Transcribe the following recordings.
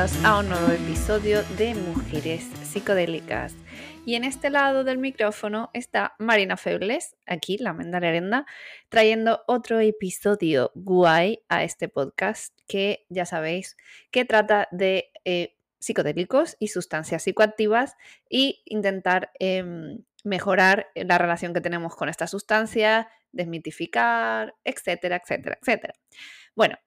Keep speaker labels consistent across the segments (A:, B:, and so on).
A: a un nuevo episodio de Mujeres Psicodélicas. Y en este lado del micrófono está Marina Feules, aquí, la Arenda, trayendo otro episodio guay a este podcast que ya sabéis que trata de eh, psicodélicos y sustancias psicoactivas y intentar em, mejorar la relación que tenemos con esta sustancia, desmitificar, etcétera, etcétera, etcétera. Bueno,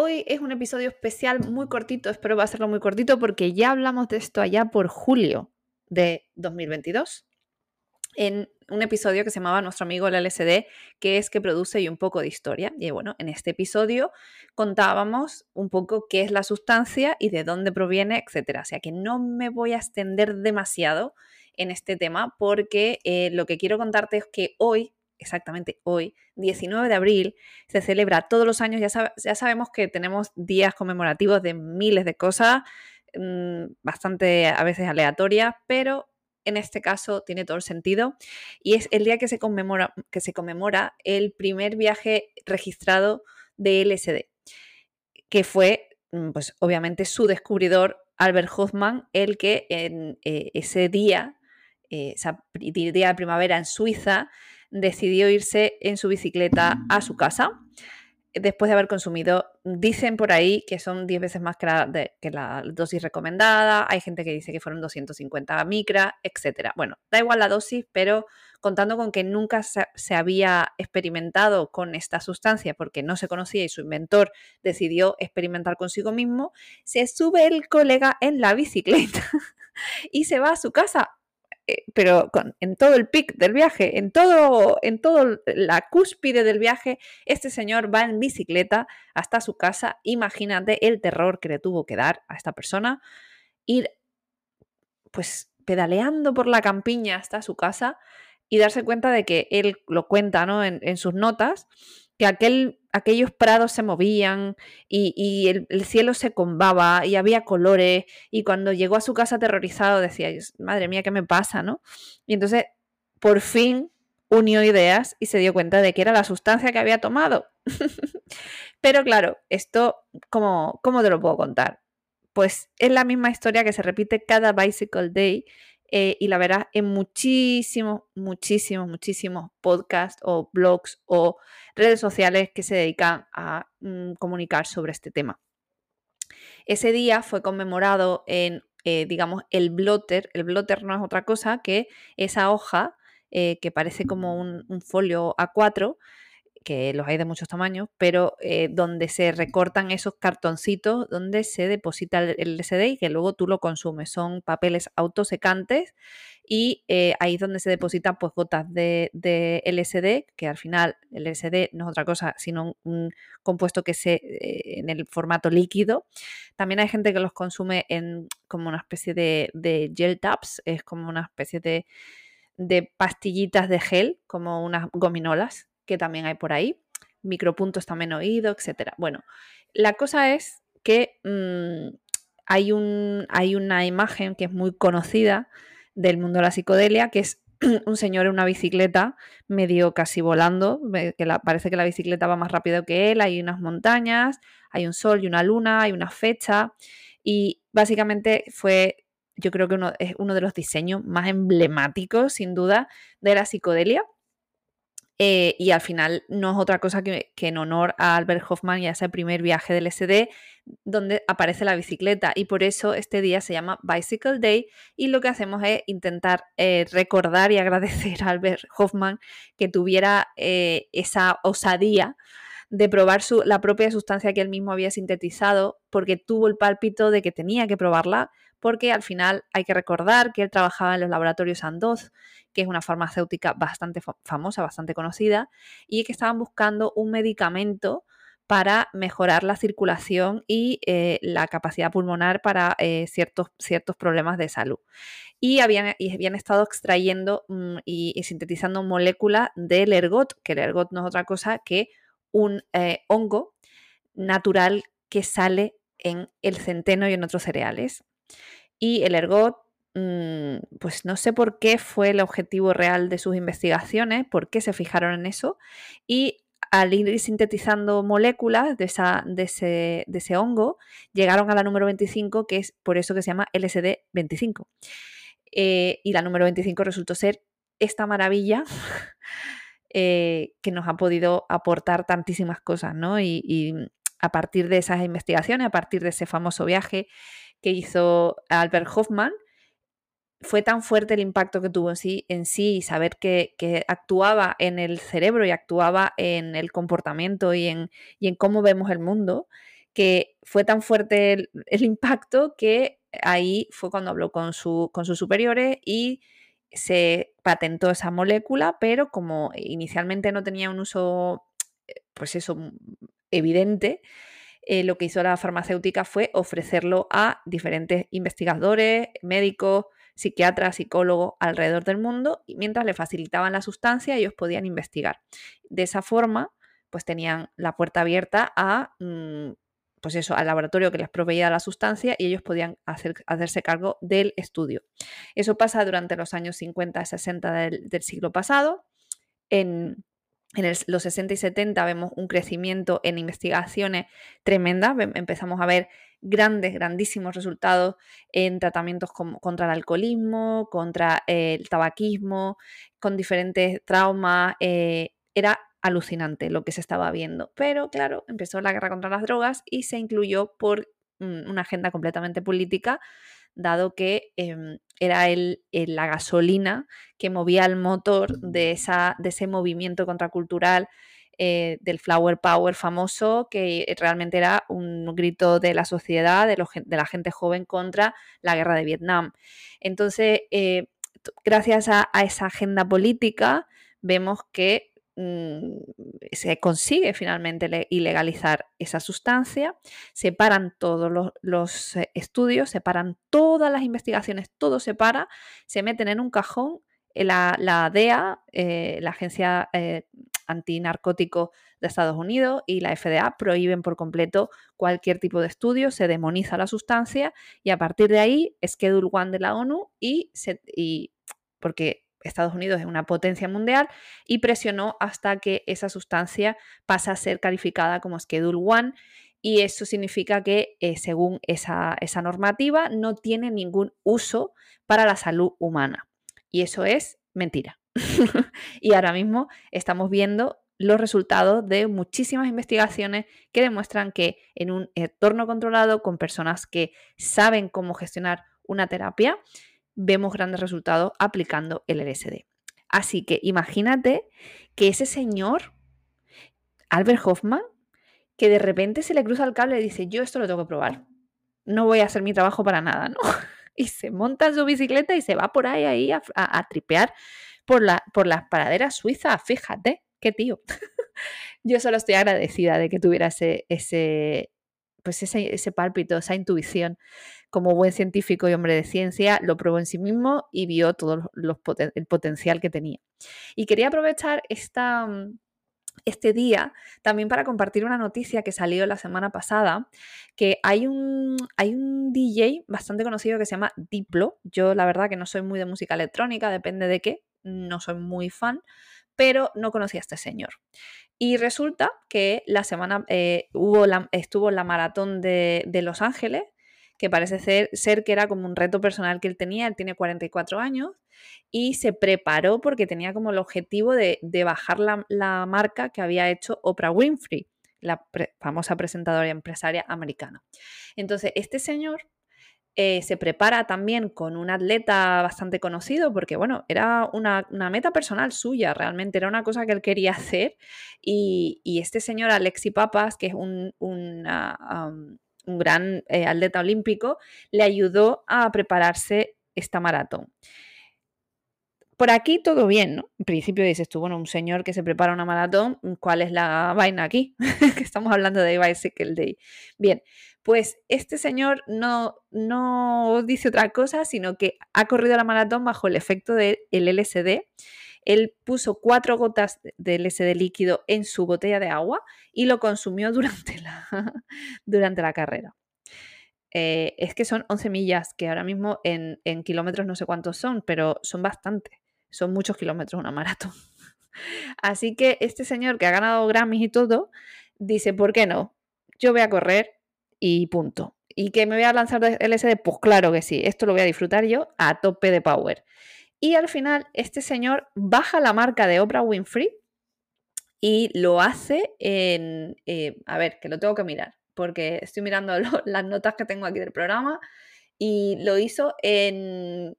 A: hoy es un episodio especial muy cortito, espero va a serlo muy cortito porque ya hablamos de esto allá por julio de 2022 en un episodio que se llamaba Nuestro amigo el LSD, que es que produce y un poco de historia. Y bueno, en este episodio contábamos un poco qué es la sustancia y de dónde proviene, etcétera. O sea que no me voy a extender demasiado en este tema porque eh, lo que quiero contarte es que hoy, exactamente hoy, 19 de abril, se celebra todos los años, ya, sabemos que tenemos días conmemorativos de miles de cosas, mm, bastante a veces aleatorias, pero en este caso tiene todo el sentido y es el día que se conmemora, que se conmemora el primer viaje registrado de LSD, que fue, mm, pues obviamente, su descubridor Albert Hoffman, el que en eh, ese día, eh, día de primavera en Suiza, decidió irse en su bicicleta a su casa después de haber consumido, dicen por ahí que son 10 veces más que la, dosis recomendada, hay gente que dice que fueron 250 micras, etc. Bueno, da igual la dosis, pero contando con que nunca se, había experimentado con esta sustancia porque no se conocía y su inventor decidió experimentar consigo mismo, se sube el colega en la bicicleta y se va a su casa eh, pero en todo el pic del viaje, en todo, en todo la cúspide del viaje, este señor va en bicicleta hasta su casa. Imagínate el terror que le tuvo que dar a esta persona ir, pues, pedaleando por la campiña hasta su casa y darse cuenta de que él lo cuenta, ¿no? en sus notas, que aquel, aquellos prados se movían y, el, cielo se combaba y había colores y cuando llegó a su casa aterrorizado decía, madre mía, ¿qué me pasa? ¿no? Y entonces, por fin unió ideas y se dio cuenta de que era la sustancia que había tomado. Pero claro, esto, ¿cómo, ¿cómo te lo puedo contar? Pues es la misma historia que se repite cada Bicycle Day eh, y la verás en muchísimos, muchísimos, muchísimos podcasts o blogs o redes sociales que se dedican a mm, comunicar sobre este tema. Ese día fue conmemorado en, eh, digamos, el blotter. El blotter no es otra cosa que esa hoja eh, que parece como un, un folio A4 que los hay de muchos tamaños, pero eh, donde se recortan esos cartoncitos donde se deposita el LSD y que luego tú lo consumes. Son papeles autosecantes y eh, ahí es donde se depositan pues gotas de, LSD, que al final el LSD no es otra cosa sino un, compuesto que se eh, en el formato líquido. También hay gente que los consume en como una especie de, de gel tabs, es como una especie de, de pastillitas de gel, como unas gominolas que también hay por ahí, micropuntos también oído, etcétera. Bueno, la cosa es que mm, hay, un, hay una imagen que es muy conocida del mundo de la psicodelia, que es un señor en una bicicleta, medio casi volando, que parece que la bicicleta va más rápido que él, hay unas montañas, hay un sol y una luna, hay una fecha, y básicamente fue, yo creo que uno, es uno de los diseños más emblemáticos, sin duda, de la psicodelia. Eh, y al final no es otra cosa que, en honor a Albert Hoffman y a ese primer viaje del SD donde aparece la bicicleta. Y por eso este día se llama Bicycle Day y lo que hacemos es intentar eh, recordar y agradecer a Albert Hoffman que tuviera eh, esa osadía de probar la propia sustancia que él mismo había sintetizado porque tuvo el pálpito de que tenía que probarla porque al final hay que recordar que él trabajaba en los laboratorios Sandoz, que es una farmacéutica bastante famosa, bastante conocida, y que estaban buscando un medicamento para mejorar la circulación y eh, la capacidad pulmonar para eh, ciertos, ciertos problemas de salud. Y habían, habían estado extrayendo mm, y, sintetizando moléculas del ergot, que el ergot no es otra cosa que un eh, hongo natural que sale en el centeno y en otros cereales. Y el ergot, mm, pues no sé por qué fue el objetivo real de sus investigaciones, por qué se fijaron en eso. Y al ir sintetizando moléculas de, ese, hongo, llegaron a la número 25, que es por eso que se llama LSD-25. Eh, y la número 25 resultó ser esta maravilla eh, que nos ha podido aportar tantísimas cosas, ¿no? Y, a partir de esas investigaciones, a partir de ese famoso viaje que hizo Albert Hoffman, fue tan fuerte el impacto que tuvo en sí, en sí y saber que, actuaba en el cerebro y actuaba en el comportamiento y en, en cómo vemos el mundo, que fue tan fuerte el, el, impacto que ahí fue cuando habló con, su, con sus superiores y se patentó esa molécula, pero como inicialmente no tenía un uso, eh, pues eso, evidente, eh, lo que hizo la farmacéutica fue ofrecerlo a diferentes investigadores, médicos, psiquiatras, psicólogos alrededor del mundo, y mientras le facilitaban la sustancia, ellos podían investigar. De esa forma, pues tenían la puerta abierta a mm, pues eso, al laboratorio que les proveía la sustancia y ellos podían hacerse cargo del estudio. Eso pasa durante los años 50 y 60 del, siglo pasado. En, los 60 y 70 vemos un crecimiento en investigaciones tremenda. Empezamos a ver grandes, grandísimos resultados en tratamientos contra el alcoholismo, contra el tabaquismo, con diferentes traumas. Eh, era alucinante lo que se estaba viendo. Pero claro, empezó la guerra contra las drogas y se incluyó por mm, una agenda completamente política, dado que em, era el, la gasolina que movía el motor de, esa, de ese movimiento contracultural eh, del Flower Power famoso, que realmente era un grito de la sociedad, de, de la gente joven contra la guerra de Vietnam. Entonces, eh, gracias a, a esa agenda política, vemos que se consigue finalmente ilegalizar esa sustancia, se paran todos los, eh, estudios, se paran todas las investigaciones, todo se para, se meten en un cajón, eh, la, DEA, eh, la Agencia Antinarcótico de Estados Unidos y la FDA prohíben por completo cualquier tipo de estudio, se demoniza la sustancia y a partir de ahí, Schedule One de la ONU y, se, y porque Estados Unidos es una potencia mundial y presionó hasta que esa sustancia pasa a ser calificada como Schedule One y eso significa que eh, según esa, esa normativa no tiene ningún uso para la salud humana. Y eso es mentira. y ahora mismo estamos viendo los resultados de muchísimas investigaciones que demuestran que en un entorno controlado con personas que saben cómo gestionar una terapia, vemos grandes resultados aplicando el LSD. Así que imagínate que ese señor, Albert Hoffman, que de repente se le cruza el cable y dice, yo esto lo tengo que probar, no voy a hacer mi trabajo para nada, ¿no? Y se monta su bicicleta y se va por ahí, ahí a, tripear por, la, por las paraderas suizas, fíjate, qué tío. yo solo estoy agradecida de que tuviera ese, ese, pues ese, ese pálpito, esa intuición como buen científico y hombre de ciencia, lo probó en sí mismo y vio todo el potencial que tenía. Y quería aprovechar mm, este día también para compartir una noticia que salió la semana pasada, que hay un, DJ bastante conocido que se llama Diplo. Yo la verdad que no soy muy de música electrónica, depende de qué, no soy muy fan, pero no conocía a este señor. Y resulta que la semana eh, hubo estuvo en la maratón de Los Ángeles que parece ser, que era como un reto personal que él tenía, él tiene 44 años y se preparó porque tenía como el objetivo de, bajar la, marca que había hecho Oprah Winfrey, la famosa presentadora y empresaria americana. Entonces, este señor eh, se prepara también con un atleta bastante conocido porque, bueno, era una, meta personal suya, realmente era una cosa que él quería hacer y, este señor Alexi Papas, que es un, una, un gran eh, atleta olímpico, le ayudó a prepararse esta maratón. Por aquí todo bien, ¿no? En principio dices tú, bueno, un señor que se prepara una maratón, ¿cuál es la vaina aquí? que estamos hablando de Bicycle Day. Bien, pues este señor no, no dice otra cosa, sino que ha corrido la maratón bajo el efecto del LSD él puso cuatro gotas del LSD líquido en su botella de agua y lo consumió durante la, durante la carrera. Eh, es que son 11 millas, que ahora mismo en, kilómetros no sé cuántos son, pero son bastante. Son muchos kilómetros una maratón. Así que este señor que ha ganado Grammys y todo, dice, ¿por qué no? Yo voy a correr y punto. ¿Y que me voy a lanzar de LSD? Pues claro que sí, esto lo voy a disfrutar yo a tope de power. Y al final, este señor baja la marca de Oprah Winfrey y lo hace en. Eh, a ver, que lo tengo que mirar, porque estoy mirando las notas que tengo aquí del programa y lo hizo en,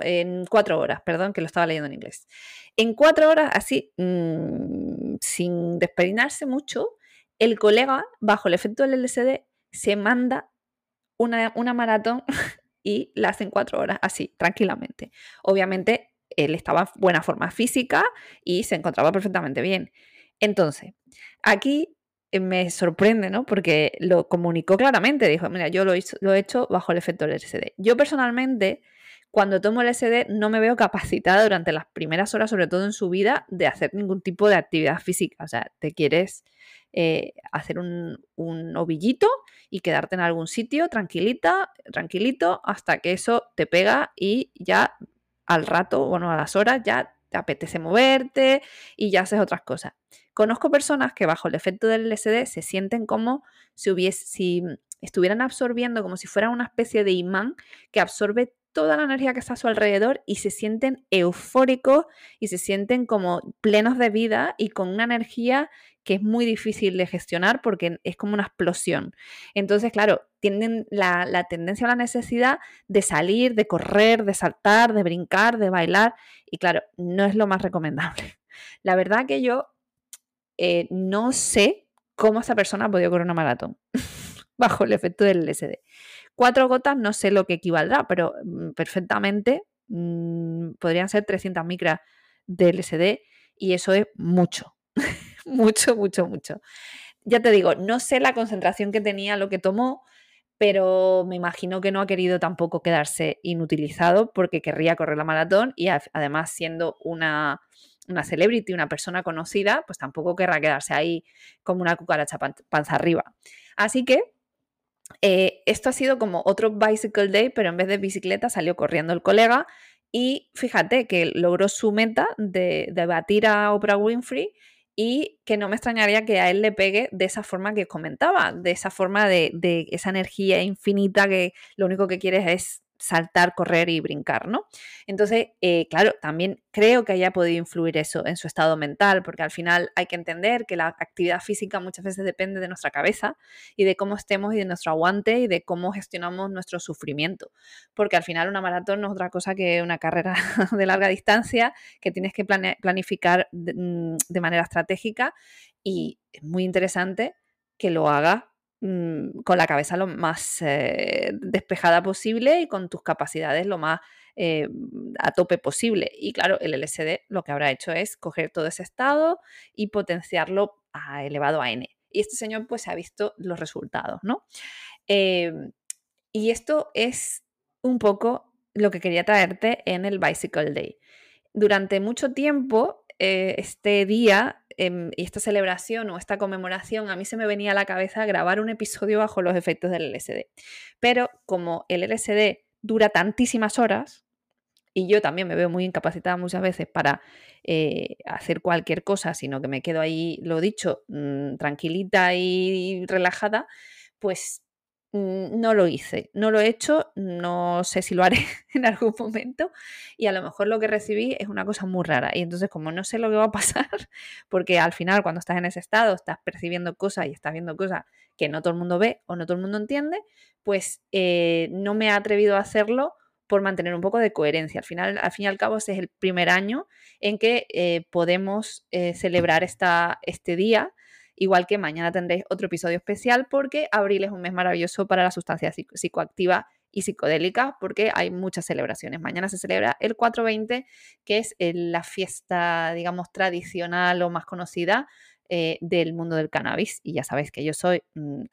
A: en cuatro horas, perdón, que lo estaba leyendo en inglés. En cuatro horas, así, mm, sin despeinarse mucho, el colega, bajo el efecto del LSD, se manda una, una maratón y la hace en cuatro horas, así, tranquilamente. Obviamente, él estaba en buena forma física y se encontraba perfectamente bien. Entonces, aquí eh, me sorprende, ¿no? Porque lo comunicó claramente, dijo, mira, yo lo, he hecho bajo el efecto del LSD. Yo personalmente, cuando tomo el LSD, no me veo capacitada durante las primeras horas, sobre todo en su vida, de hacer ningún tipo de actividad física. O sea, te quieres eh, hacer un, un, ovillito y quedarte en algún sitio tranquilita, tranquilito, hasta que eso te pega y ya al rato, bueno, a las horas ya te apetece moverte y ya haces otras cosas. Conozco personas que bajo el efecto del LSD se sienten como si, hubiese, si estuvieran absorbiendo, como si fuera una especie de imán que absorbe toda la energía que está a su alrededor y se sienten eufóricos y se sienten como plenos de vida y con una energía que es muy difícil de gestionar porque es como una explosión. Entonces, claro, tienen la, tendencia o la necesidad de salir, de correr, de saltar, de brincar, de bailar y claro, no es lo más recomendable. La verdad que yo eh, no sé cómo esa persona ha podido correr una maratón bajo el efecto del LSD. Cuatro gotas no sé lo que equivaldrá, pero mm, perfectamente mm, podrían ser 300 micras de LSD y eso es mucho, mucho, mucho, mucho. Ya te digo, no sé la concentración que tenía lo que tomó, pero me imagino que no ha querido tampoco quedarse inutilizado porque querría correr la maratón y además siendo una una celebrity, una persona conocida, pues tampoco querrá quedarse ahí como una cucaracha panza arriba. Así que eh, esto ha sido como otro Bicycle Day, pero en vez de bicicleta salió corriendo el colega y fíjate que logró su meta de, batir a Oprah Winfrey y que no me extrañaría que a él le pegue de esa forma que comentaba, de esa forma de, de esa energía infinita que lo único que quieres es saltar, correr y brincar, ¿no? Entonces, eh, claro, también creo que haya podido influir eso en su estado mental, porque al final hay que entender que la actividad física muchas veces depende de nuestra cabeza y de cómo estemos y de nuestro aguante y de cómo gestionamos nuestro sufrimiento, porque al final una maratón no es otra cosa que una carrera de larga distancia que tienes que planificar mm, de manera estratégica y es muy interesante que lo hagas Mm, con la cabeza lo más eh, despejada posible y con tus capacidades lo más eh, a tope posible. Y claro, el LSD lo que habrá hecho es coger todo ese estado y potenciarlo a elevado a N. Y este señor pues ha visto los resultados, ¿no? Em, y esto es un poco lo que quería traerte en el Bicycle Day. Durante mucho tiempo, eh, este día Em, y esta celebración o esta conmemoración, a mí se me venía a la cabeza grabar un episodio bajo los efectos del LSD. Pero como el LSD dura tantísimas horas, y yo también me veo muy incapacitada muchas veces para eh, hacer cualquier cosa, sino que me quedo ahí, lo dicho, mm, tranquilita y relajada, pues no lo hice, no lo he hecho, no sé si lo haré en algún momento y a lo mejor lo que recibí es una cosa muy rara y entonces como no sé lo que va a pasar, porque al final cuando estás en ese estado estás percibiendo cosas y estás viendo cosas que no todo el mundo ve o no todo el mundo entiende, pues eh, no me he atrevido a hacerlo por mantener un poco de coherencia. Al final, al fin y al cabo, ese es el primer año en que eh, podemos eh, celebrar esta, este día Igual que mañana tendréis otro episodio especial porque abril es un mes maravilloso para las sustancias psicoactivas y psicodélicas porque hay muchas celebraciones. Mañana se celebra el 420, que es eh, la fiesta, digamos, tradicional o más conocida eh, del mundo del cannabis. Y ya sabéis que yo soy mm,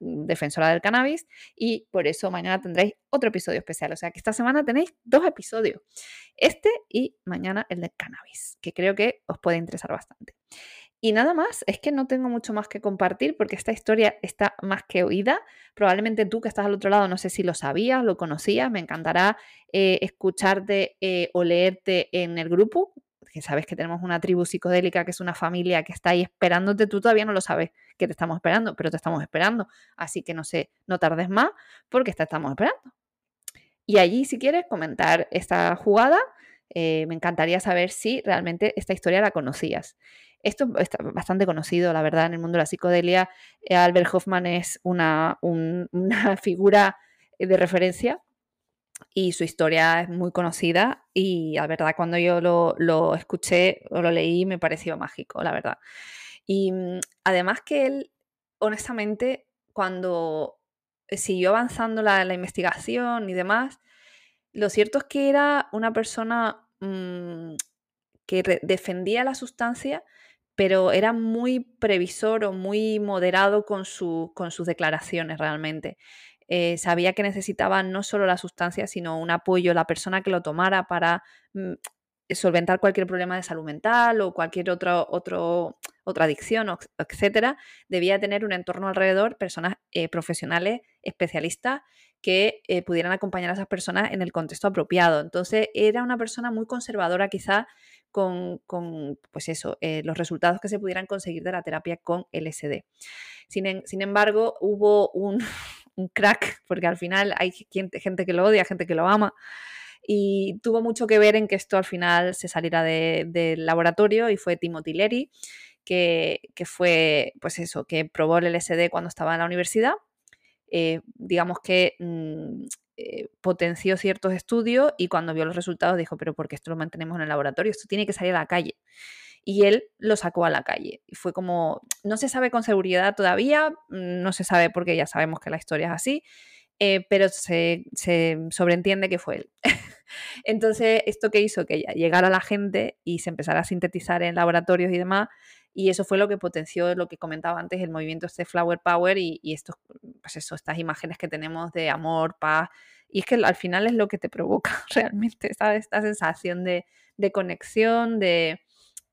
A: defensora del cannabis y por eso mañana tendréis otro episodio especial. O sea que esta semana tenéis dos episodios, este y mañana el del cannabis, que creo que os puede interesar bastante. Y nada más, es que no tengo mucho más que compartir porque esta historia está más que oída. Probablemente tú que estás al otro lado, no sé si lo sabías, lo conocías, me encantará eh, escucharte eh, o leerte en el grupo. que sabes que tenemos una tribu psicodélica, que es una familia que está ahí esperándote, tú todavía no lo sabes que te estamos esperando, pero te estamos esperando. Así que no sé, no tardes más porque te estamos esperando. Y allí, si quieres comentar esta jugada, eh, me encantaría saber si realmente esta historia la conocías. Esto es bastante conocido, la verdad, en el mundo de la psicodelia. Eh, Albert Hoffman es una, una figura de referencia y su historia es muy conocida y la verdad cuando yo lo, escuché o lo leí me pareció mágico, la verdad. Y mm, además que él, honestamente, cuando siguió avanzando la, investigación y demás, lo cierto es que era una persona mm, que defendía la sustancia, pero era muy previsor o muy moderado con, con sus declaraciones realmente. Eh, sabía que necesitaba no solo la sustancia, sino un apoyo, la persona que lo tomara para mm, solventar cualquier problema de salud mental o cualquier otro, otro, otra adicción, etcétera, debía tener un entorno alrededor, personas eh, profesionales, especialistas, que eh, pudieran acompañar a esas personas en el contexto apropiado. Entonces, era una persona muy conservadora, quizá con, pues eso, los resultados que se pudieran conseguir de la terapia con LSD. Sin, embargo, hubo un, un crack, porque al final hay gente que lo odia, gente que lo ama. Y tuvo mucho que ver en que esto al final se saliera del laboratorio y fue Timothy Leary, que, fue, pues eso, que probó el LSD cuando estaba en la universidad. Eh, digamos que mm, eh, potenció ciertos estudios y cuando vio los resultados dijo, pero ¿por qué esto lo mantenemos en el laboratorio? Esto tiene que salir a la calle y él lo sacó a la calle. Y fue como, no se sabe con seguridad todavía, no se sabe porque ya sabemos que la historia es así, eh, pero se, sobreentiende que fue él. Entonces, esto que hizo que llegara la gente y se empezara a sintetizar en laboratorios y demás, y eso fue lo que potenció lo que comentaba antes, el movimiento este Flower Power y, y estos, pues eso, estas imágenes que tenemos de amor, paz, y es que al final es lo que te provoca realmente, ¿sabes? Esta sensación de, de conexión, de,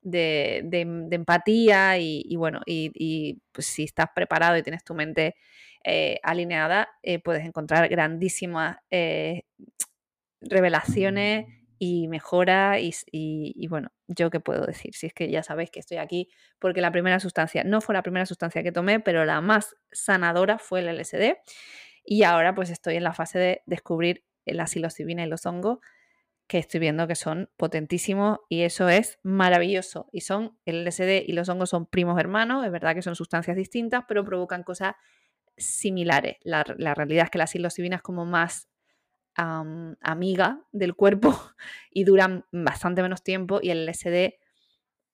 A: de, empatía y, bueno, y, pues si estás preparado y tienes tu mente eh, alineada, eh, puedes encontrar grandísimas eh, revelaciones y mejora y, bueno, yo qué puedo decir, si es que ya sabéis que estoy aquí porque la primera sustancia, no fue la primera sustancia que tomé, pero la más sanadora fue el LSD y ahora pues estoy en la fase de descubrir la psilocibina y los hongos que estoy viendo que son potentísimos y eso es maravilloso. Y son, el LSD y los hongos son primos hermanos, es verdad que son sustancias distintas, pero provocan cosas similares. La, realidad es que la psilocibina es como más amiga del cuerpo y duran bastante menos tiempo y el LSD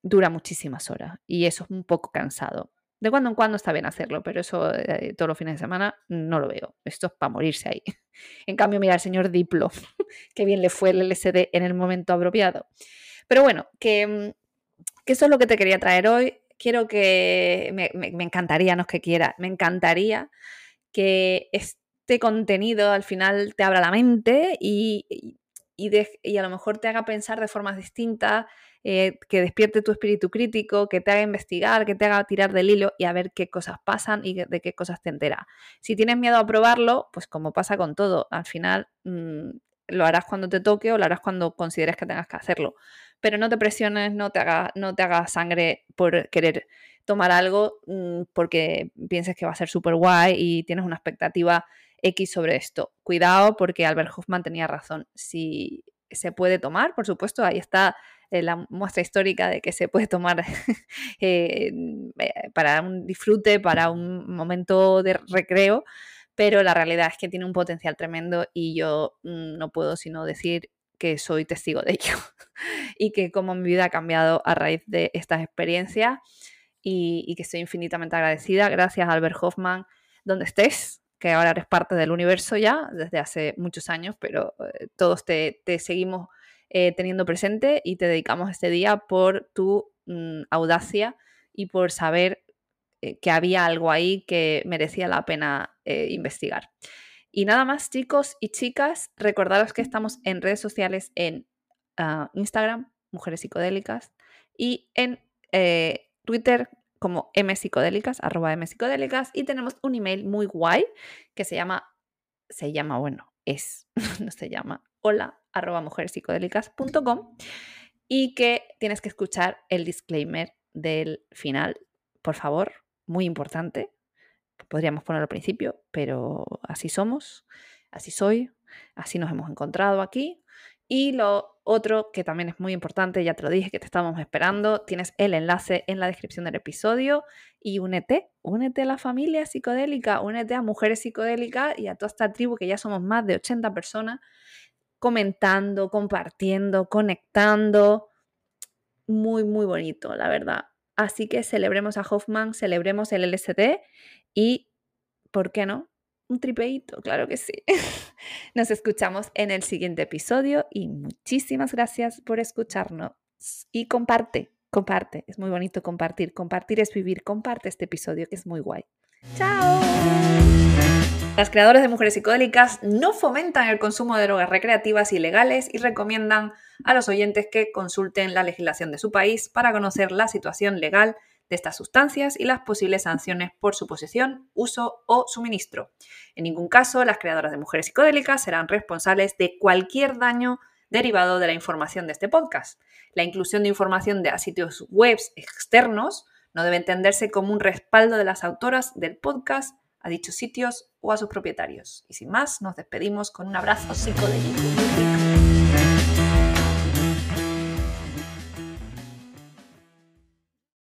A: dura muchísimas horas y eso es un poco cansado. De cuando en cuando está bien hacerlo, pero eso eh, todos los fines de semana no lo veo. Esto es para morirse ahí. En cambio, mira al señor Diplo, que bien le fue el LSD en el momento apropiado. Pero bueno, que, mm, eso es lo que te quería traer hoy. Quiero que, me, encantaría, no es que quiera, me encantaría que este contenido al final te abra la mente y a lo mejor te haga pensar de formas distintas eh, que despierte tu espíritu crítico, que te haga investigar, que te haga tirar del hilo y a ver qué cosas pasan y de qué cosas te entera. Si tienes miedo a probarlo, pues como pasa con todo, al final mm, lo harás cuando te toque o lo harás cuando consideres que tengas que hacerlo. Pero no te presiones, no te hagas no haga sangre por querer tomar algo mm, porque pienses que va a ser súper guay y tienes una expectativa X sobre esto. Cuidado porque Albert Hoffman tenía razón. Si se puede tomar, por supuesto, ahí está eh, la muestra histórica de que se puede tomar eh, eh, para un disfrute, para un momento de recreo, pero la realidad es que tiene un potencial tremendo y yo mm, no puedo sino decir que soy testigo de ello y que como mi vida ha cambiado a raíz de estas experiencias y, y que estoy infinitamente agradecida. Gracias Albert Hoffman, donde estés, que ahora eres parte del universo ya desde hace muchos años, pero todos te, te seguimos eh, teniendo presente y te dedicamos este día por tu mm, audacia y por saber eh, que había algo ahí que merecía la pena eh, investigar. Y nada más, chicos y chicas, recordaros que estamos en redes sociales en ah, Instagram, Mujeres Psicodélicas, y en Twitter como mpsicodélicas, arroba mpsicodélicas, y tenemos un email muy guay que se llama, se llama, bueno, es, no se llama, hola arroba mujerspsicodélicas.com y que tienes que escuchar el disclaimer del final, por favor, muy importante. Podríamos ponerlo al principio, pero así somos, así soy, así nos hemos encontrado aquí. Y lo otro que también es muy importante, ya te lo dije que te estábamos esperando, tienes el enlace en la descripción del episodio y únete, únete a la familia psicodélica, únete a Mujeres Psicodélicas y a toda esta tribu que ya somos más de 80 personas comentando, compartiendo, conectando. Muy, muy bonito, la verdad. Así que celebremos a Hoffman, celebremos el LSD y, ¿por qué no? Un tripeito, claro que sí. Nos escuchamos en el siguiente episodio y muchísimas gracias por escucharnos. Y comparte, comparte. Es muy bonito compartir. Compartir es vivir. Comparte este episodio que es muy guay. ¡Chao! Las creadoras de mujeres psicodélicas no fomentan el consumo de drogas recreativas ilegales y recomiendan a los oyentes que consulten la legislación de su país para conocer la situación legal de estas sustancias y las posibles sanciones por su posesión, uso o suministro. En ningún caso, las creadoras de mujeres psicodélicas serán responsables de cualquier daño derivado de la información de este podcast. La inclusión de información de sitios web externos no debe entenderse como un respaldo de las autoras del podcast a dichos sitios o a sus propietarios. Y sin más, nos despedimos con un abrazo psicodélico.